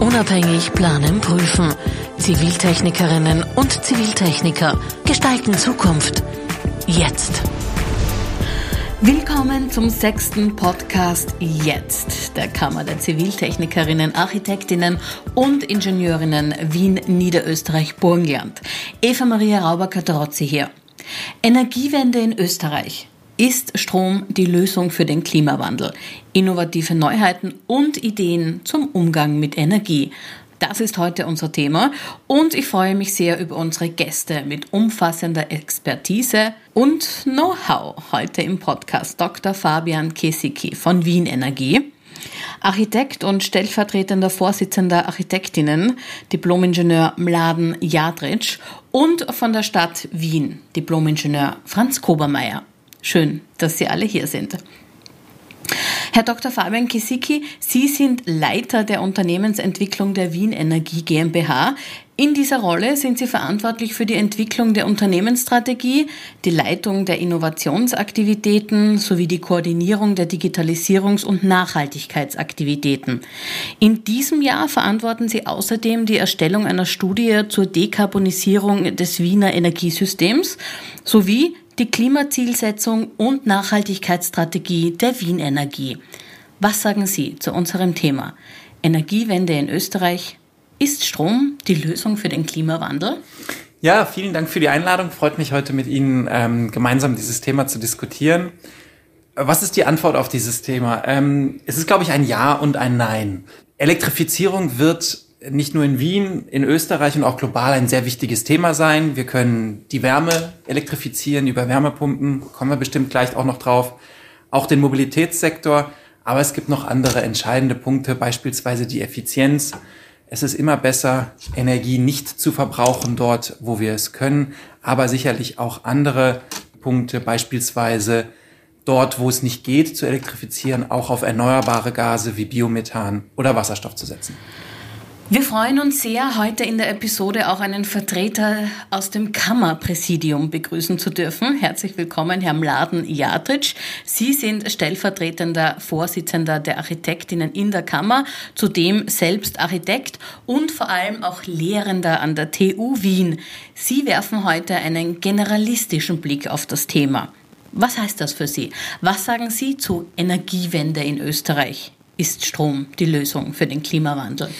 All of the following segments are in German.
Unabhängig planen, prüfen. Ziviltechnikerinnen und Ziviltechniker gestalten Zukunft. Jetzt. Willkommen zum sechsten Podcast Jetzt der Kammer der Ziviltechnikerinnen, Architektinnen und Ingenieurinnen Wien, Niederösterreich, Burgenland. Eva Maria Rauber-Katarozzi hier. Energiewende in Österreich. Ist Strom die Lösung für den Klimawandel? Innovative Neuheiten und Ideen zum Umgang mit Energie. Das ist heute unser Thema und ich freue mich sehr über unsere Gäste mit umfassender Expertise und Know-how heute im Podcast. Dr. Fabian Kesicki von Wien Energie. Architekt und stellvertretender Vorsitzender Architektinnen, Diplomingenieur Mladen Jadric und von der Stadt Wien, Diplomingenieur Franz Kobermeier. Schön, dass Sie alle hier sind. Herr Dr. Fabian Kisicki, Sie sind Leiter der Unternehmensentwicklung der Wien Energie GmbH. In dieser Rolle sind Sie verantwortlich für die Entwicklung der Unternehmensstrategie, die Leitung der Innovationsaktivitäten sowie die Koordinierung der Digitalisierungs- und Nachhaltigkeitsaktivitäten. In diesem Jahr verantworten Sie außerdem die Erstellung einer Studie zur Dekarbonisierung des Wiener Energiesystems sowie die Klimazielsetzung und Nachhaltigkeitsstrategie der Wien Energie. Was sagen Sie zu unserem Thema? Energiewende in Österreich. Ist Strom die Lösung für den Klimawandel? Ja, vielen Dank für die Einladung. Freut mich heute mit Ihnen ähm, gemeinsam dieses Thema zu diskutieren. Was ist die Antwort auf dieses Thema? Ähm, es ist, glaube ich, ein Ja und ein Nein. Elektrifizierung wird nicht nur in Wien, in Österreich und auch global ein sehr wichtiges Thema sein. Wir können die Wärme elektrifizieren über Wärmepumpen, kommen wir bestimmt gleich auch noch drauf. Auch den Mobilitätssektor. Aber es gibt noch andere entscheidende Punkte, beispielsweise die Effizienz. Es ist immer besser, Energie nicht zu verbrauchen dort, wo wir es können, aber sicherlich auch andere Punkte, beispielsweise dort, wo es nicht geht, zu elektrifizieren, auch auf erneuerbare Gase wie Biomethan oder Wasserstoff zu setzen. Wir freuen uns sehr, heute in der Episode auch einen Vertreter aus dem Kammerpräsidium begrüßen zu dürfen. Herzlich willkommen, Herr Mladen Jadric. Sie sind stellvertretender Vorsitzender der Architektinnen in der Kammer, zudem selbst Architekt und vor allem auch Lehrender an der TU Wien. Sie werfen heute einen generalistischen Blick auf das Thema. Was heißt das für Sie? Was sagen Sie zu Energiewende in Österreich? Ist Strom die Lösung für den Klimawandel?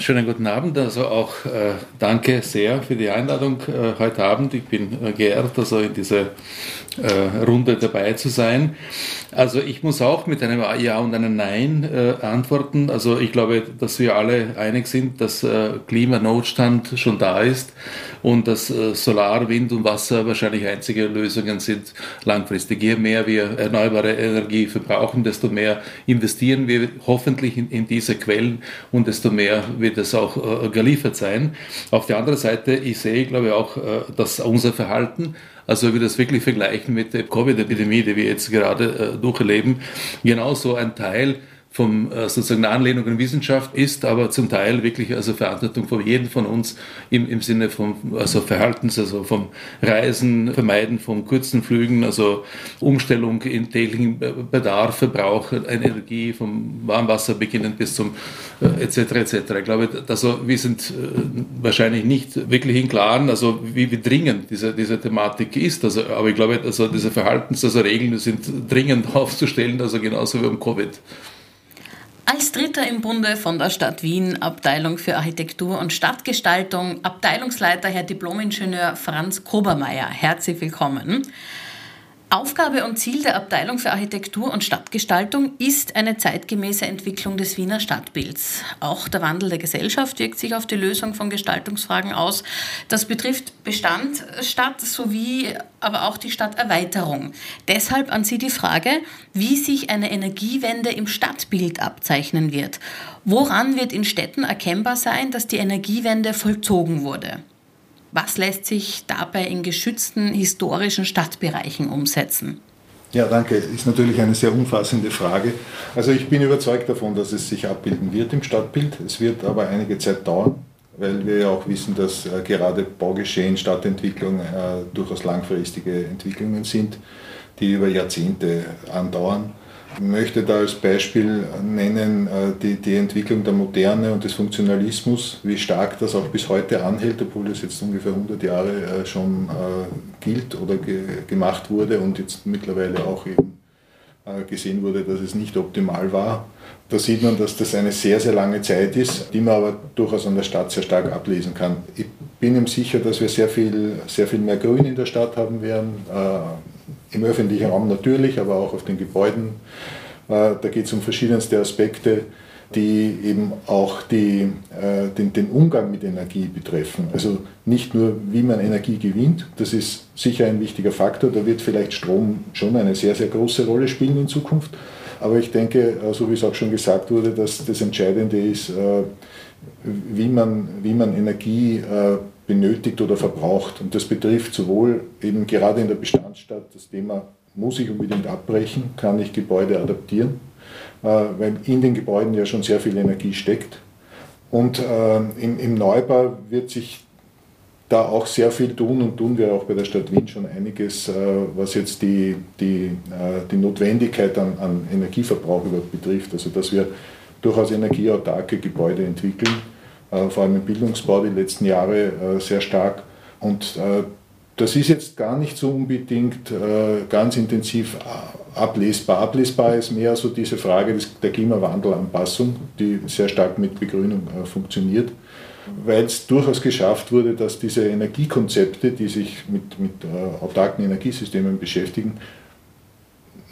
Schönen guten Abend. Also auch äh, danke sehr für die Einladung äh, heute Abend. Ich bin äh, geehrt, also in dieser äh, Runde dabei zu sein. Also ich muss auch mit einem Ja und einem Nein äh, antworten. Also ich glaube, dass wir alle einig sind, dass äh, Klimanotstand schon da ist und dass äh, Solar, Wind und Wasser wahrscheinlich einzige Lösungen sind langfristig. Je mehr wir erneuerbare Energie verbrauchen, desto mehr investieren wir hoffentlich in, in diese Quellen und desto mehr wird es auch äh, geliefert sein. Auf der anderen Seite, ich sehe, glaube ich, auch, äh, dass unser Verhalten also wenn wir das wirklich vergleichen mit der Covid-Epidemie, die wir jetzt gerade äh, durcherleben, genauso ein Teil vom äh, sozusagen eine Anlehnung an Wissenschaft ist, aber zum Teil wirklich also Verantwortung von jedem von uns im, im Sinne von also Verhaltens, also vom Reisen, Vermeiden von kurzen Flügen, also Umstellung in täglichen Bedarf, Verbrauch Energie, vom Warmwasser beginnend bis zum äh, etc. etc. Ich glaube, also wir sind äh, wahrscheinlich nicht wirklich im Klaren, also wie, wie dringend diese, diese Thematik ist. Also, aber ich glaube, also diese Verhaltens, also Regeln sind dringend aufzustellen, also genauso wie um Covid. Als Dritter im Bunde von der Stadt Wien, Abteilung für Architektur und Stadtgestaltung, Abteilungsleiter Herr Diplomingenieur Franz Kobermeier. Herzlich willkommen. Aufgabe und Ziel der Abteilung für Architektur und Stadtgestaltung ist eine zeitgemäße Entwicklung des Wiener Stadtbilds. Auch der Wandel der Gesellschaft wirkt sich auf die Lösung von Gestaltungsfragen aus. Das betrifft Bestand, Stadt sowie aber auch die Stadterweiterung. Deshalb an Sie die Frage, wie sich eine Energiewende im Stadtbild abzeichnen wird. Woran wird in Städten erkennbar sein, dass die Energiewende vollzogen wurde? Was lässt sich dabei in geschützten historischen Stadtbereichen umsetzen? Ja, danke. Ist natürlich eine sehr umfassende Frage. Also ich bin überzeugt davon, dass es sich abbilden wird im Stadtbild. Es wird aber einige Zeit dauern, weil wir ja auch wissen, dass äh, gerade Baugeschehen, Stadtentwicklung äh, durchaus langfristige Entwicklungen sind, die über Jahrzehnte andauern. Ich möchte da als Beispiel nennen äh, die, die Entwicklung der Moderne und des Funktionalismus, wie stark das auch bis heute anhält, obwohl es jetzt ungefähr 100 Jahre äh, schon äh, gilt oder ge gemacht wurde und jetzt mittlerweile auch eben gesehen wurde, dass es nicht optimal war. Da sieht man, dass das eine sehr, sehr lange Zeit ist, die man aber durchaus an der Stadt sehr stark ablesen kann. Ich bin ihm sicher, dass wir sehr viel, sehr viel mehr Grün in der Stadt haben werden, im öffentlichen Raum natürlich, aber auch auf den Gebäuden. Äh, da geht es um verschiedenste Aspekte, die eben auch die, äh, den, den, Umgang mit Energie betreffen. Also nicht nur, wie man Energie gewinnt, das ist sicher ein wichtiger Faktor, da wird vielleicht Strom schon eine sehr, sehr große Rolle spielen in Zukunft. Aber ich denke, äh, so wie es auch schon gesagt wurde, dass das Entscheidende ist, wie man, wie man Energie benötigt oder verbraucht. Und das betrifft sowohl eben gerade in der Bestandsstadt das Thema, muss ich unbedingt abbrechen, kann ich Gebäude adaptieren, äh, weil in den Gebäuden ja schon sehr viel Energie steckt. Und äh, im, im Neubau wird sich da auch sehr viel tun und tun wir auch bei der Stadt Wien schon einiges, äh, was jetzt die, die, die Notwendigkeit an, an Energieverbrauch überhaupt betrifft. Also dass wir durchaus energieautarke Gebäude entwickeln vor allem im Bildungsbau die letzten Jahre äh, sehr stark. Und äh, das ist jetzt gar nicht so unbedingt ganz intensiv ablesbar. Ablesbar ist mehr so diese Frage der Klimawandelanpassung, die sehr stark mit Begrünung funktioniert, weil es durchaus geschafft wurde, dass diese Energiekonzepte, die sich mit, mit autarken Energiesystemen beschäftigen,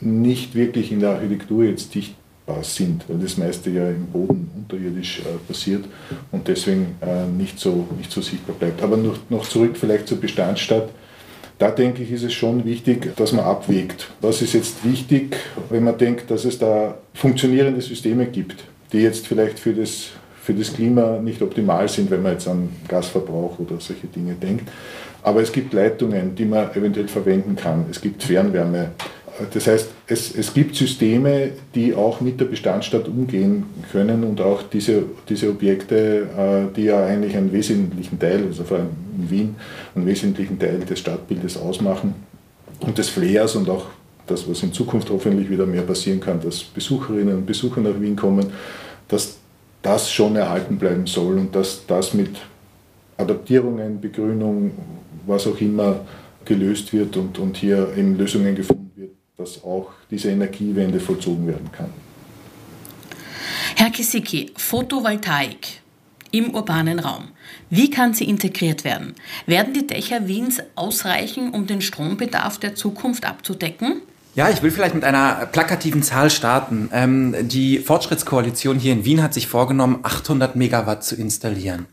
nicht wirklich in der Architektur jetzt dicht sind, weil das meiste ja im Boden unterirdisch äh, passiert und deswegen äh, nicht, so, nicht so sichtbar bleibt. Aber noch, noch zurück vielleicht zur Bestandsstadt. Da denke ich, ist es schon wichtig, dass man abwägt. Was ist jetzt wichtig, wenn man denkt, dass es da funktionierende Systeme gibt, die jetzt vielleicht für das, für das Klima nicht optimal sind, wenn man jetzt an Gasverbrauch oder solche Dinge denkt. Aber es gibt Leitungen, die man eventuell verwenden kann. Es gibt Fernwärme. Das heißt, es, es gibt Systeme, die auch mit der Bestandsstadt umgehen können und auch diese, diese Objekte, äh, die ja eigentlich einen wesentlichen Teil, also vor allem in Wien, einen wesentlichen Teil des Stadtbildes ausmachen und des Flairs und auch das, was in Zukunft hoffentlich wieder mehr passieren kann, dass Besucherinnen und Besucher nach Wien kommen, dass das schon erhalten bleiben soll und dass das mit Adaptierungen, Begrünung, was auch immer gelöst wird und, und hier eben Lösungen gefunden dass auch diese Energiewende vollzogen werden kann. Herr Kisicki, Photovoltaik im urbanen Raum. Wie kann sie integriert werden? Werden die Dächer Wiens ausreichen, um den Strombedarf der Zukunft abzudecken? Ja, ich will vielleicht mit einer plakativen Zahl starten. Ähm, die Fortschrittskoalition hier in Wien hat sich vorgenommen, 800 Megawatt zu installieren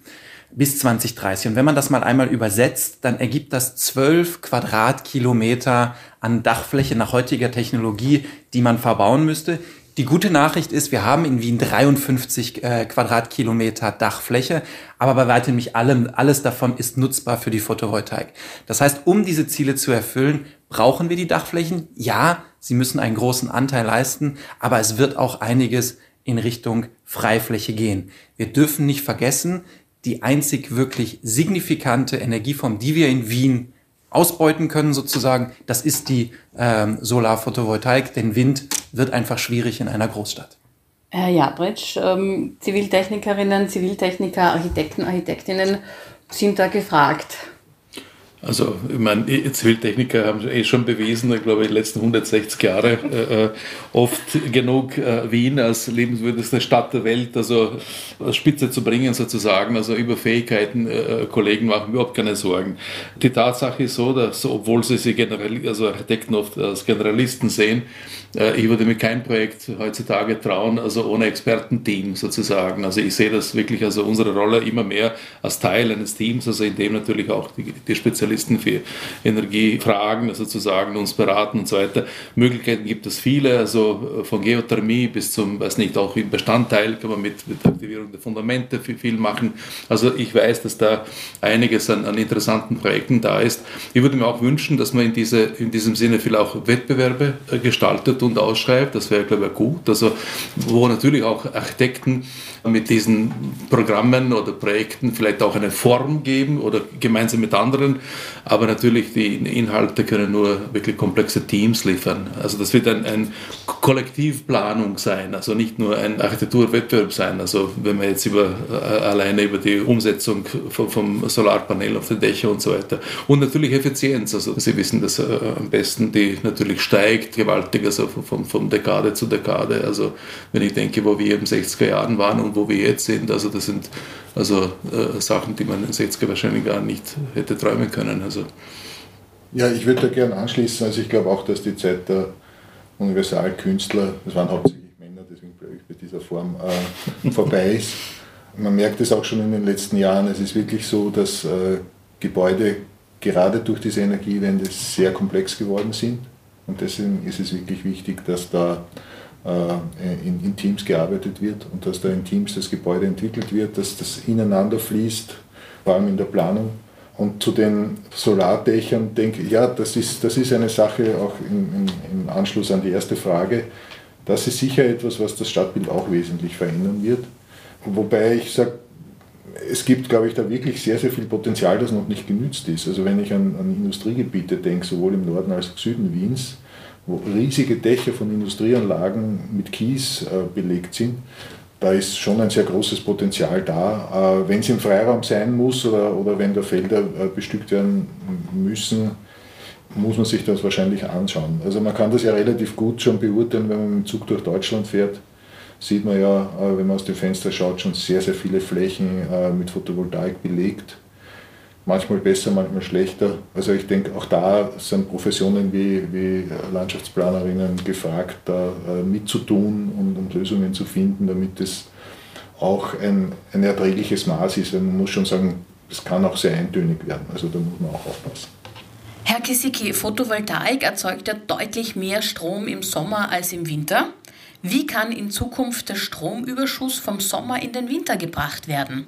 bis 2030. Und wenn man das mal einmal übersetzt, dann ergibt das 12 Quadratkilometer an Dachfläche nach heutiger Technologie, die man verbauen müsste. Die gute Nachricht ist, wir haben in Wien 53 äh, Quadratkilometer Dachfläche, aber bei weitem nicht allem, alles davon ist nutzbar für die Photovoltaik. Das heißt, um diese Ziele zu erfüllen, brauchen wir die Dachflächen. Ja, sie müssen einen großen Anteil leisten, aber es wird auch einiges in Richtung Freifläche gehen. Wir dürfen nicht vergessen, die einzig wirklich signifikante Energieform, die wir in Wien ausbeuten können sozusagen, das ist die ähm, Solarphotovoltaik, denn Wind wird einfach schwierig in einer Großstadt. Herr Jabritsch, ähm, Ziviltechnikerinnen, Ziviltechniker, Architekten, Architektinnen sind da gefragt. Also, ich meine, Ziviltechniker haben eh schon bewiesen, ich glaube, die letzten 160 Jahre äh, äh, oft genug äh, Wien als lebenswürdigste Stadt der Welt, also als Spitze zu bringen sozusagen. Also über Fähigkeiten, äh, Kollegen machen überhaupt keine Sorgen. Die Tatsache ist so, dass, obwohl sie sich General, also Architekten oft als Generalisten sehen, äh, ich würde mir kein Projekt heutzutage trauen, also ohne Expertenteam sozusagen. Also ich sehe das wirklich, also unsere Rolle immer mehr als Teil eines Teams, also in dem natürlich auch die, die Spezialisten für Energiefragen also sozusagen uns beraten und so weiter. Möglichkeiten gibt es viele, also von Geothermie bis zum, weiß nicht, auch im Bestandteil kann man mit, mit Aktivierung der Fundamente viel, viel machen. Also ich weiß, dass da einiges an, an interessanten Projekten da ist. Ich würde mir auch wünschen, dass man in, diese, in diesem Sinne viel auch Wettbewerbe äh, gestaltet und ausschreibt. Das wäre, glaube ich, gut. Also, wo natürlich auch Architekten mit diesen Programmen oder Projekten vielleicht auch eine Form geben oder gemeinsam mit anderen Aber natürlich, die Inhalte können nur wirklich komplexe Teams liefern. Also das wird ein, ein Kollektivplanung sein, also nicht nur ein Architekturwettbewerb sein. Also wenn man jetzt über, äh, alleine über die Umsetzung vom, vom Solarpanel auf den Dächern und so weiter. Und natürlich Effizienz. Also Sie wissen das äh, am besten, die natürlich steigt gewaltig, also von, von Dekade zu Dekade. Also wenn ich denke, wo wir den 60er Jahren waren und wo wir jetzt sind, also das sind also äh, Sachen, die man in den 60er wahrscheinlich gar nicht hätte träumen können. Also. Ja, ich würde da gerne anschließen. Also ich glaube auch, dass die Zeit der Universalkünstler, das waren hauptsächlich Männer, deswegen bleibe ich bei dieser Form, äh, vorbei ist. Man merkt es auch schon in den letzten Jahren. Es ist wirklich so, dass äh, Gebäude gerade durch diese Energiewende sehr komplex geworden sind. Und deswegen ist es wirklich wichtig, dass da äh, in, in, Teams gearbeitet wird und dass da in Teams das Gebäude entwickelt wird, dass das ineinander fließt, vor allem in der Planung. Und zu den Solardächern denke ich, ja, das ist, das ist eine Sache auch im, im Anschluss an die erste Frage. Das ist sicher etwas, was das Stadtbild auch wesentlich verändern wird. Wobei ich sage, es gibt, glaube ich, da wirklich sehr, sehr viel Potenzial, das noch nicht genützt ist. Also wenn ich an, an Industriegebiete denke, sowohl im Norden als auch im Süden Wiens, wo riesige Dächer von Industrieanlagen mit Kies äh, belegt sind, da ist schon ein sehr großes Potenzial da. Äh, wenn es im Freiraum sein muss oder, oder wenn da Felder äh, bestückt werden müssen, muss man sich das wahrscheinlich anschauen. Also man kann das ja relativ gut schon beurteilen, wenn man mit dem Zug durch Deutschland fährt. Sieht man ja, wenn man aus dem Fenster schaut, schon sehr, sehr viele Flächen mit Photovoltaik belegt manchmal besser, manchmal schlechter. Also ich denke, auch da sind Professionen wie, wie Landschaftsplanerinnen gefragt, da äh, mitzutun und, und, Lösungen zu finden, damit es auch ein, ein erträgliches Maß ist. Man muss schon sagen, es kann auch sehr eintönig werden. Also da muss man auch aufpassen. Herr Kisicki, Photovoltaik erzeugt ja deutlich mehr Strom im Sommer als im Winter. Wie kann in Zukunft der Stromüberschuss vom Sommer in den Winter gebracht werden?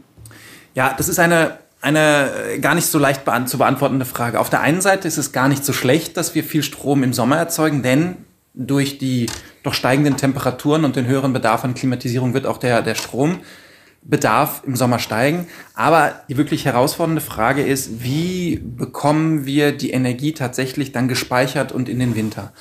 Ja, das ist eine eine äh, gar nicht so leicht zu beantwortende Frage. Auf der einen Seite ist es gar nicht so schlecht, dass wir viel Strom im Sommer erzeugen, denn durch die doch steigenden Temperaturen und den höheren Bedarf an Klimatisierung wird auch der, der Strombedarf im Sommer steigen. Aber die wirklich herausfordernde Frage ist, wie bekommen wir die Energie tatsächlich dann gespeichert und in den Winter?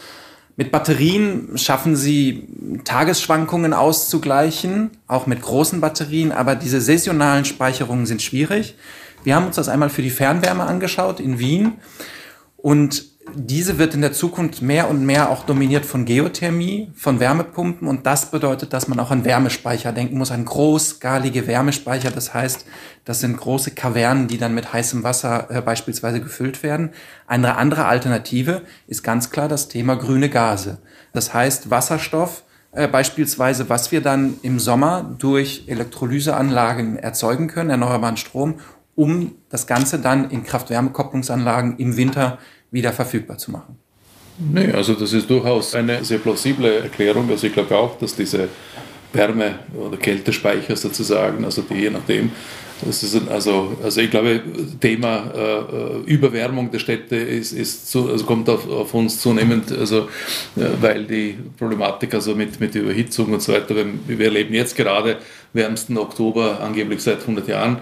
Mit Batterien schaffen sie Tagesschwankungen auszugleichen, auch mit großen Batterien, aber diese saisonalen Speicherungen sind schwierig. Wir haben uns das einmal für die Fernwärme angeschaut in Wien und diese wird in der Zukunft mehr und mehr auch dominiert von Geothermie, von Wärmepumpen und das bedeutet, dass man auch an Wärmespeicher denken muss, an großskalige Wärmespeicher. Das heißt, das sind große Kavernen, die dann mit heißem Wasser äh, beispielsweise gefüllt werden. Eine andere Alternative ist ganz klar das Thema grüne Gase. Das heißt, Wasserstoff äh, beispielsweise, was wir dann im Sommer durch Elektrolyseanlagen erzeugen können, erneuerbaren Strom um das Ganze dann in Kraft-Wärme-Kopplungsanlagen im Winter wieder verfügbar zu machen. Nee, also das ist durchaus eine sehr plausible Erklärung. Also ich glaube auch, dass diese Wärme- oder Kältespeicher sozusagen, also die je nachdem, ist also, also ich glaube, Thema äh, Überwärmung der Städte ist, ist zu, also kommt auf, auf, uns zunehmend, also, äh, weil die Problematik also mit, mit Überhitzung und so weiter, wir erleben jetzt gerade wärmsten Oktober angeblich seit 100 Jahren.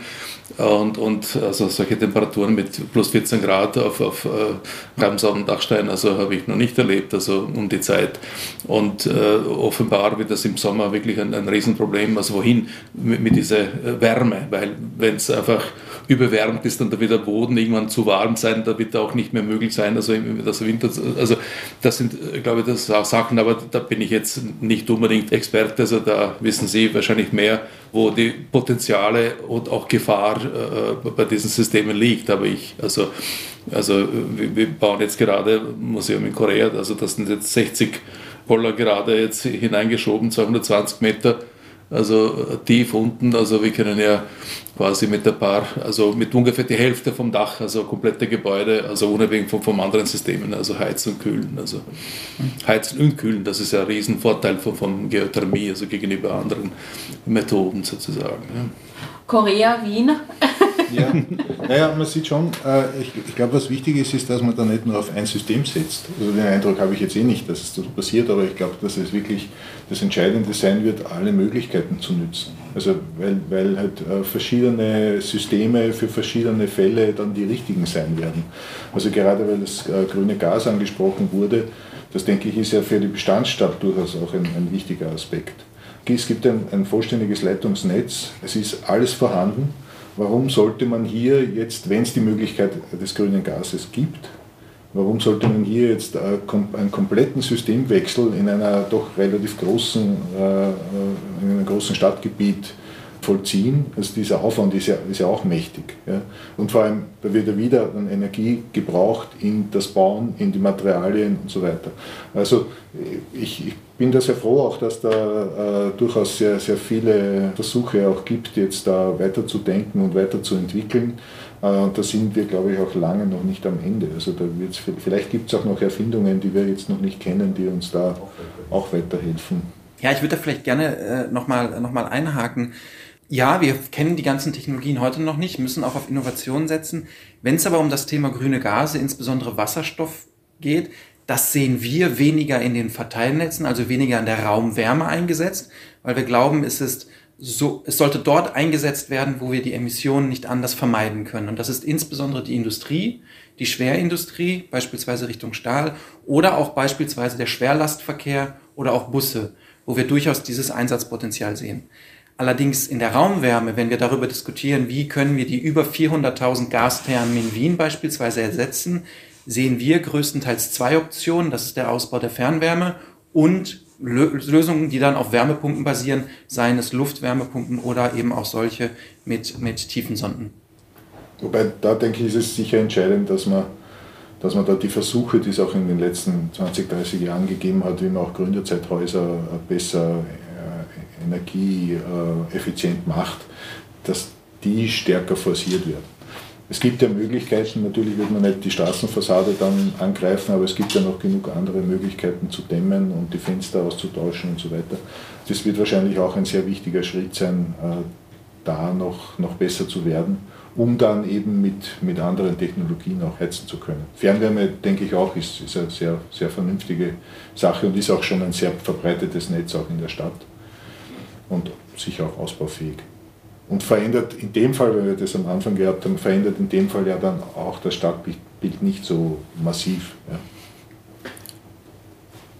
Und, und also solche Temperaturen mit plus 14 Grad auf, auf äh, Ramsau Dachstein, also habe ich noch nicht erlebt, also um die Zeit. Und äh, offenbar wird das im Sommer wirklich ein, ein Riesenproblem. Also wohin mit, mit dieser äh, Wärme? Weil wenn es einfach überwärmt ist, dann wird der Boden irgendwann zu warm sein, da wird auch nicht mehr möglich sein, also das Winter, also das sind, äh, glaube ich, das auch Sachen, aber da bin ich jetzt nicht unbedingt Experte, also da wissen Sie wahrscheinlich mehr, wo die Potenziale und auch Gefahr äh, bei diesen Systemen liegt, aber ich, also, also wir, bauen jetzt gerade ein Museum in Korea, also das sind jetzt 60 Poller gerade jetzt hineingeschoben, 220 Meter also tief unten. Also wir können ja quasi mit ein paar, also mit ungefähr die Hälfte vom Dach, also komplette Gebäude, also unabhängig von, von anderen Systemen, also heizen und kühlen. Also heizen und kühlen, das ist ja ein Riesenvorteil von, von Geothermie, also gegenüber anderen Methoden sozusagen. Ja. Korea, Wien. Ja, naja, man sieht schon, äh, ich, ich glaube, was wichtig ist, ist, dass man da nicht nur auf ein System setzt. Also den Eindruck habe ich jetzt eh nicht, dass es so passiert, aber ich glaube, dass es wirklich das Entscheidende sein wird, alle Möglichkeiten zu nutzen. Also weil, weil halt äh, verschiedene Systeme für verschiedene Fälle dann die richtigen sein werden. Also gerade weil das äh, grüne Gas angesprochen wurde, das denke ich ist ja für die Bestandsstadt durchaus auch ein, ein wichtiger Aspekt. Es gibt ein, ein vollständiges Leitungsnetz, es ist alles vorhanden. Warum sollte man hier jetzt, wenn es die Möglichkeit des grünen Gases gibt, warum sollte man hier jetzt äh, einen kompletten Systemwechsel in einer doch relativ großen, äh, äh, in einem großen Stadtgebiet vollziehen. Also dieser Aufwand ist ja, ist ja auch mächtig. Ja. Und vor allem, da wird ja wieder dann Energie gebraucht in das Bauen, in die Materialien und so weiter. Also ich, ich bin da sehr froh auch, dass da äh, durchaus sehr, sehr viele Versuche auch gibt, jetzt da weiterzudenken und weiterzuentwickeln. Äh, da sind wir, glaube ich, auch lange noch nicht am Ende. Also da wird's, vielleicht gibt es auch noch Erfindungen, die wir jetzt noch nicht kennen, die uns da auch weiterhelfen. Ja, ich würde da vielleicht gerne äh, nochmal noch mal einhaken. Ja, wir kennen die ganzen Technologien heute noch nicht, müssen auch auf Innovation setzen. Wenn es aber um das Thema grüne Gase, insbesondere Wasserstoff geht, das sehen wir weniger in den Verteilnetzen, also weniger in der Raumwärme eingesetzt, weil wir glauben, es ist so, es sollte dort eingesetzt werden, wo wir die Emissionen nicht anders vermeiden können. Und das ist insbesondere die Industrie, die Schwerindustrie, beispielsweise Richtung Stahl, oder auch beispielsweise der Schwerlastverkehr oder auch Busse, wo wir durchaus dieses Einsatzpotenzial sehen. Allerdings in der Raumwärme, wenn wir darüber diskutieren, wie können wir die über 400.000 Gasthermen in Wien beispielsweise ersetzen, sehen wir größtenteils zwei Optionen. Das ist der Ausbau der Fernwärme und Lösungen, die dann auf Wärmepumpen basieren, seien es Luftwärmepumpen oder eben auch solche mit, mit tiefen Sonden. Wobei da denke ich, ist es sicher entscheidend, dass man, dass man da die Versuche, die es auch in den letzten 20, 30 Jahren gegeben hat, wie man auch Gründerzeithäuser besser energieeffizient macht, dass die stärker forciert werden. Es gibt ja Möglichkeiten, natürlich wird man nicht die Straßenfassade dann angreifen, aber es gibt ja noch genug andere Möglichkeiten zu dämmen und die Fenster auszutauschen und so weiter. Das wird wahrscheinlich auch ein sehr wichtiger Schritt sein, äh, da noch, noch besser zu werden, um dann eben mit, mit anderen Technologien auch heizen zu können. Fernwärme, denke ich auch, ist, ist eine sehr, sehr vernünftige Sache und ist auch schon ein sehr verbreitetes Netz auch in der Stadt und sicher auch ausbaufähig. Und verändert in dem Fall, wenn wir das am Anfang gehabt haben, verändert in dem Fall ja dann auch das Stadtbild nicht so massiv. Ja.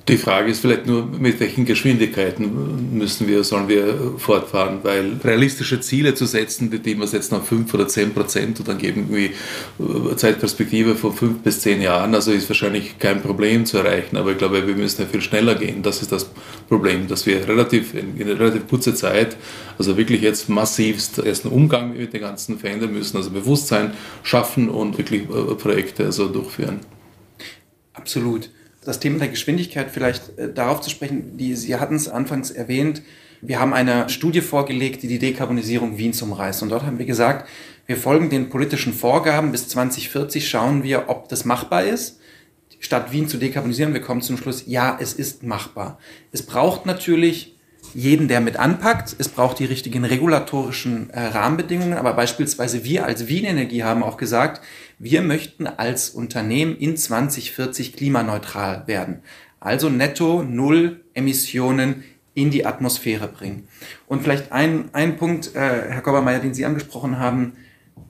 Die Frage ist vielleicht nur, mit welchen Geschwindigkeiten müssen wir, sollen wir fortfahren, weil realistische Ziele zu setzen, die, die wir setzen auf 5 oder 10 Prozent und dann geben irgendwie äh, Zeitperspektive von 5 bis 10 Jahren, also ist wahrscheinlich kein Problem zu erreichen, aber ich glaube, wir müssen ja viel schneller gehen. Das ist das Problem, dass wir relativ, in, in relativ kurzer Zeit, also wirklich jetzt massivst erst einen Umgang mit den ganzen verändern müssen, also Bewusstsein schaffen und wirklich äh, Projekte also durchführen. Absolut das Thema der Geschwindigkeit vielleicht äh, darauf zu sprechen, die, Sie hatten es anfangs erwähnt, wir haben eine Studie vorgelegt, die die Dekarbonisierung Wiens umreißt. Und dort haben wir gesagt, wir folgen den politischen Vorgaben. Bis 2040 schauen wir, ob das machbar ist. Statt Wien zu dekarbonisieren, wir kommen zum Schluss, ja, es ist machbar. Es braucht natürlich jeden, der mit anpackt. Es braucht die richtigen regulatorischen äh, Rahmenbedingungen. Aber beispielsweise wir als Wien Energie haben auch gesagt, wir möchten als Unternehmen in 2040 klimaneutral werden. Also netto null Emissionen in die Atmosphäre bringen. Und vielleicht ein, ein Punkt, äh, Herr Kobermeier, den Sie angesprochen haben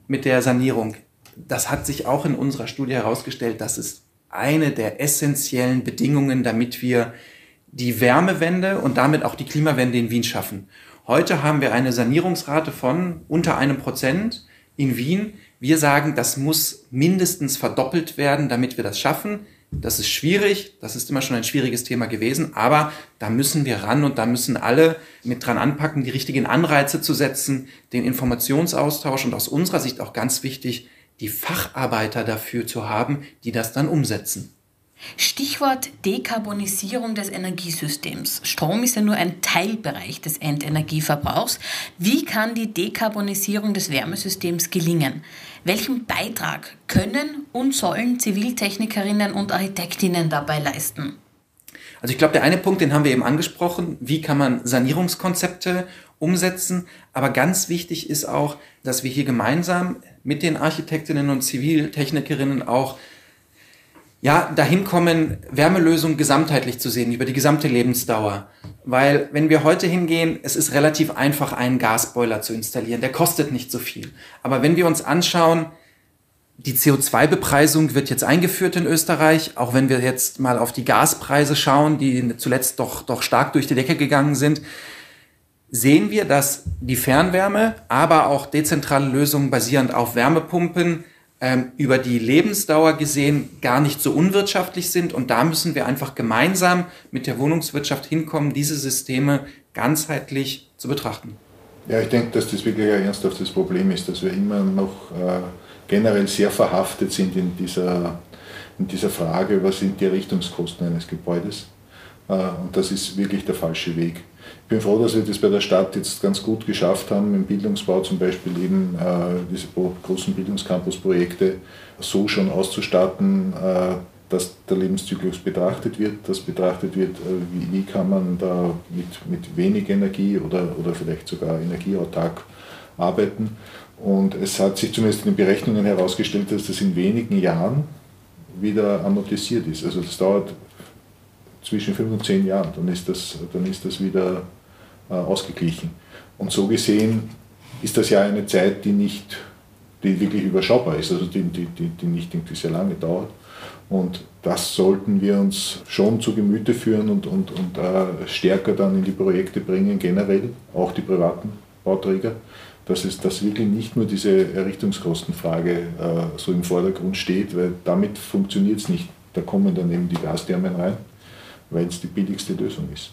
mit der Sanierung. Das hat sich auch in unserer Studie herausgestellt, dass es eine der essentiellen Bedingungen, damit wir die Wärmewende und damit auch die Klimawende in Wien schaffen. Heute haben wir eine Sanierungsrate von unter einem Prozent in Wien. Wir sagen, das muss mindestens verdoppelt werden, damit wir das schaffen. Das ist schwierig, das ist immer schon ein schwieriges Thema gewesen, aber da müssen wir ran und da müssen alle mit dran anpacken, die richtigen Anreize zu setzen, den Informationsaustausch und aus unserer Sicht auch ganz wichtig, die Facharbeiter dafür zu haben, die das dann umsetzen. Stichwort Dekarbonisierung des Energiesystems. Strom ist ja nur ein Teilbereich des Endenergieverbrauchs. Wie kann die Dekarbonisierung des Wärmesystems gelingen? Welchen Beitrag können und sollen Ziviltechnikerinnen und Architektinnen dabei leisten? Also ich glaube, der eine Punkt, den haben wir eben angesprochen, wie kann man Sanierungskonzepte umsetzen. Aber ganz wichtig ist auch, dass wir hier gemeinsam mit den Architektinnen und Ziviltechnikerinnen auch ja, dahin kommen, Wärmelösungen gesamtheitlich zu sehen, über die gesamte Lebensdauer. Weil wenn wir heute hingehen, es ist relativ einfach, einen Gasboiler zu installieren. Der kostet nicht so viel. Aber wenn wir uns anschauen, die CO2-Bepreisung wird jetzt eingeführt in Österreich, auch wenn wir jetzt mal auf die Gaspreise schauen, die zuletzt doch, doch stark durch die Decke gegangen sind, sehen wir, dass die Fernwärme, aber auch dezentrale Lösungen basierend auf Wärmepumpen über die Lebensdauer gesehen gar nicht so unwirtschaftlich sind. Und da müssen wir einfach gemeinsam mit der Wohnungswirtschaft hinkommen, diese Systeme ganzheitlich zu betrachten. Ja, ich denke, dass das wirklich ein ernsthaftes Problem ist, dass wir immer noch äh, generell sehr verhaftet sind in dieser, in dieser Frage, was sind die Errichtungskosten eines Gebäudes. Äh, und das ist wirklich der falsche Weg. Ich bin froh, dass wir das bei der Stadt jetzt ganz gut geschafft haben, im Bildungsbau zum Beispiel eben äh, diese großen Bildungscampus-Projekte so schon auszustatten, äh, dass der Lebenszyklus betrachtet wird, dass betrachtet wird, äh, wie, wie, kann man da mit, mit wenig Energie oder, oder vielleicht sogar energieautark arbeiten. Und es hat sich zumindest in den Berechnungen herausgestellt, dass das in wenigen Jahren wieder amortisiert ist. Also das dauert zwischen fünf und zehn Jahren, dann ist das, dann ist das wieder äh, ausgeglichen. Und so gesehen ist das ja eine Zeit, die nicht, die wirklich überschaubar ist, also die, die, die, die nicht irgendwie sehr lange dauert. Und das sollten wir uns schon zu Gemüte führen und, und, und äh, stärker dann in die Projekte bringen, generell, auch die privaten Bauträger, dass es dass wirklich nicht nur diese Errichtungskostenfrage äh, so im Vordergrund steht, weil damit funktioniert es nicht. Da kommen dann eben die Gasthermen rein weil es die billigste Lösung ist.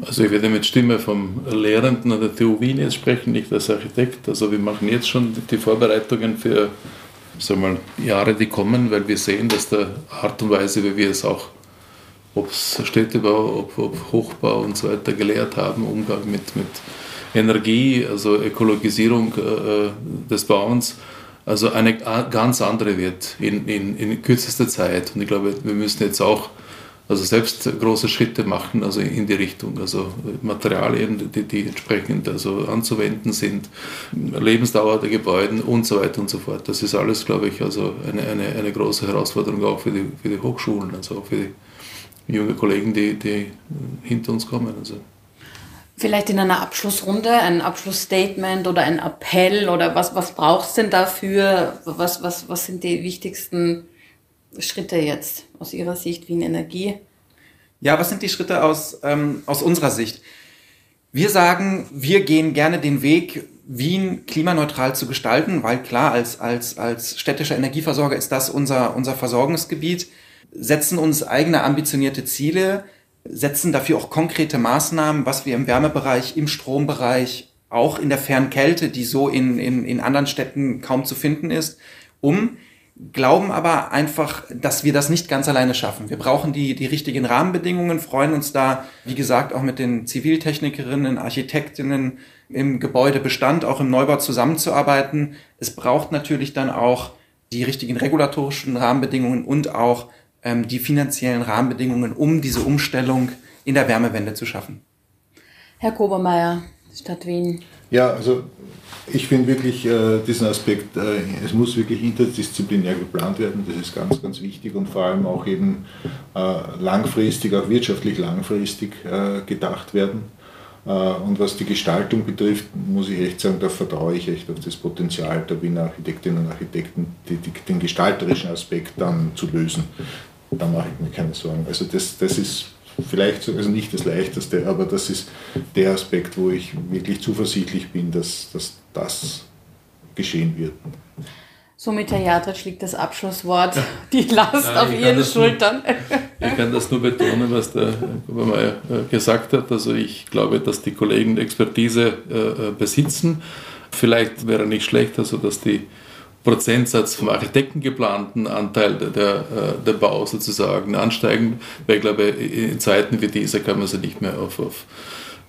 Also ich werde mit Stimme vom Lehrenden an der TU Wien jetzt sprechen, nicht als Architekt. Also wir machen jetzt schon die Vorbereitungen für sagen wir Jahre, die kommen, weil wir sehen, dass der Art und Weise, wie wir es auch, ob es Städtebau, ob, ob Hochbau und so weiter gelehrt haben, Umgang mit, mit Energie, also Ökologisierung äh, des Bauens, also eine ganz andere wird in, in, in kürzester Zeit. Und ich glaube, wir müssen jetzt auch also selbst große Schritte machen, also in die Richtung, also Materialien, die, die entsprechend also anzuwenden sind, Lebensdauer der Gebäude und so weiter und so fort. Das ist alles, glaube ich, also eine, eine, eine große Herausforderung auch für die, für die Hochschulen, also auch für die jungen Kollegen, die, die hinter uns kommen. Also. Vielleicht in einer Abschlussrunde, ein Abschlussstatement oder ein Appell oder was, was braucht es denn dafür? Was, was, was sind die wichtigsten Schritte jetzt aus Ihrer Sicht Wien Energie? Ja, was sind die Schritte aus, ähm, aus unserer Sicht? Wir sagen, wir gehen gerne den Weg, Wien klimaneutral zu gestalten, weil klar, als, als, als städtischer Energieversorger ist das unser, unser Versorgungsgebiet, setzen uns eigene ambitionierte Ziele, setzen dafür auch konkrete Maßnahmen, was wir im Wärmebereich, im Strombereich, auch in der Fernkälte, die so in, in, in anderen Städten kaum zu finden ist, um glauben aber einfach, dass wir das nicht ganz alleine schaffen. Wir brauchen die, die richtigen Rahmenbedingungen, freuen uns da, wie gesagt, auch mit den Ziviltechnikerinnen, Architektinnen im Gebäudebestand, auch im Neubau zusammenzuarbeiten. Es braucht natürlich dann auch die richtigen regulatorischen Rahmenbedingungen und auch ähm, die finanziellen Rahmenbedingungen, um diese Umstellung in der Wärmewende zu schaffen. Herr Kobermeier, Stadt Wien. Ja, also ich finde wirklich äh, diesen Aspekt, äh, es muss wirklich interdisziplinär geplant werden, das ist ganz, ganz wichtig und vor allem auch eben äh, langfristig, auch wirtschaftlich langfristig äh, gedacht werden. Äh, und was die Gestaltung betrifft, muss ich echt sagen, da vertraue ich echt auf das Potenzial der Wiener Architektinnen und Architekten, die, die, den gestalterischen Aspekt dann zu lösen. Da mache ich mir keine Sorgen. Also das, das ist vielleicht, also nicht das Leichteste, aber das ist der Aspekt, wo ich wirklich zuversichtlich bin, dass, dass das geschehen wird. Somit, Herr Jadritsch, liegt das Abschlusswort, die Last Nein, auf Ihren Schultern. Nur, ich kann das nur betonen, was der Obermeier äh, gesagt hat. Also ich glaube, dass die Kollegen Expertise äh, besitzen. Vielleicht wäre nicht schlecht, also dass die Prozentsatz vom Architekten geplanten Anteil der, äh, der Bau sozusagen ansteigen, weil ich glaube, in Zeiten wie dieser kann man sich nicht mehr auf, auf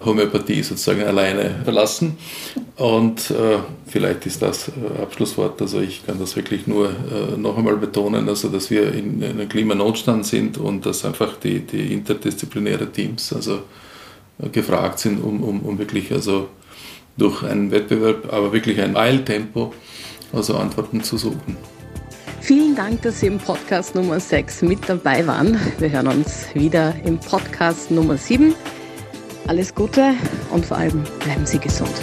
Homöopathie sozusagen alleine verlassen. Und äh, vielleicht ist das äh, Abschlusswort. Also ich kann das wirklich nur äh, noch einmal betonen, also dass wir in, in einem Klimanotstand sind und dass einfach die, die interdisziplinäre Teams also gefragt sind, um, um, um wirklich also durch einen Wettbewerb, aber wirklich ein Eiltempo, also Antworten zu suchen. Vielen Dank, dass Sie im Podcast Nummer 6 mit dabei waren. Wir hören uns wieder im Podcast Nummer 7. Alles Gute und vor allem bleiben Sie gesund.